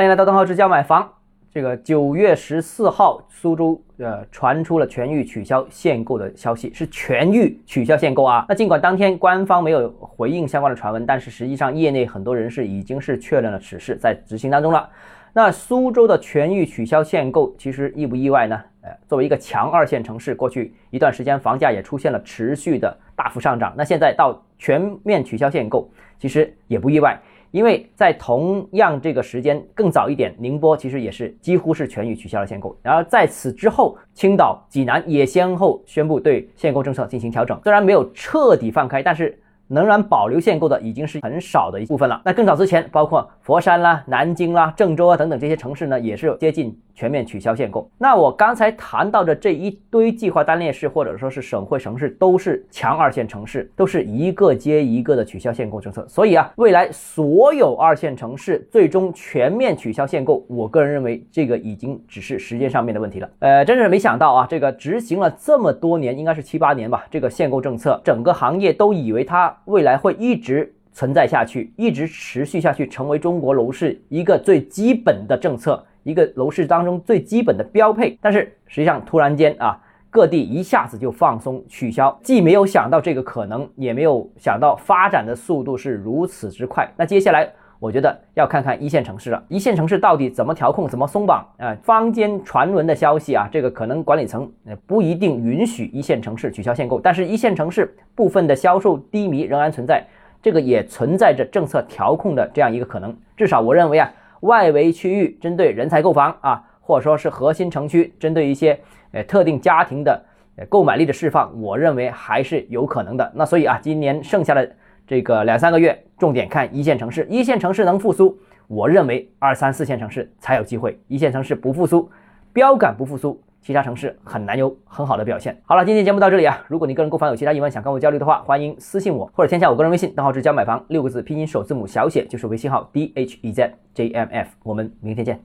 欢迎来到邓浩之家买房。这个九月十四号，苏州呃传出了全域取消限购的消息，是全域取消限购啊。那尽管当天官方没有回应相关的传闻，但是实际上业内很多人士已经是确认了此事，在执行当中了。那苏州的全域取消限购，其实意不意外呢？呃，作为一个强二线城市，过去一段时间房价也出现了持续的大幅上涨。那现在到全面取消限购，其实也不意外。因为在同样这个时间更早一点，宁波其实也是几乎是全域取消了限购，然而在此之后，青岛、济南也先后宣布对限购政策进行调整，虽然没有彻底放开，但是。仍然保留限购的已经是很少的一部分了。那更早之前，包括佛山啦、南京啦、郑州啊等等这些城市呢，也是接近全面取消限购。那我刚才谈到的这一堆计划单列市或者说是省会城市，都是强二线城市，都是一个接一个的取消限购政策。所以啊，未来所有二线城市最终全面取消限购，我个人认为这个已经只是时间上面的问题了。呃，真是没想到啊，这个执行了这么多年，应该是七八年吧，这个限购政策，整个行业都以为它。未来会一直存在下去，一直持续下去，成为中国楼市一个最基本的政策，一个楼市当中最基本的标配。但是实际上，突然间啊，各地一下子就放松取消，既没有想到这个可能，也没有想到发展的速度是如此之快。那接下来。我觉得要看看一线城市了，一线城市到底怎么调控、怎么松绑啊？坊间传闻的消息啊，这个可能管理层不一定允许一线城市取消限购，但是一线城市部分的销售低迷仍然存在，这个也存在着政策调控的这样一个可能。至少我认为啊，外围区域针对人才购房啊，或者说是核心城区针对一些呃特定家庭的购买力的释放，我认为还是有可能的。那所以啊，今年剩下的。这个两三个月，重点看一线城市，一线城市能复苏，我认为二三四线城市才有机会。一线城市不复苏，标杆不复苏，其他城市很难有很好的表现。好了，今天节目到这里啊，如果你个人购房有其他疑问想跟我交流的话，欢迎私信我或者添加我个人微信，账号是教买房六个字拼音首字母小写就是微信号 d h e z j m f，我们明天见。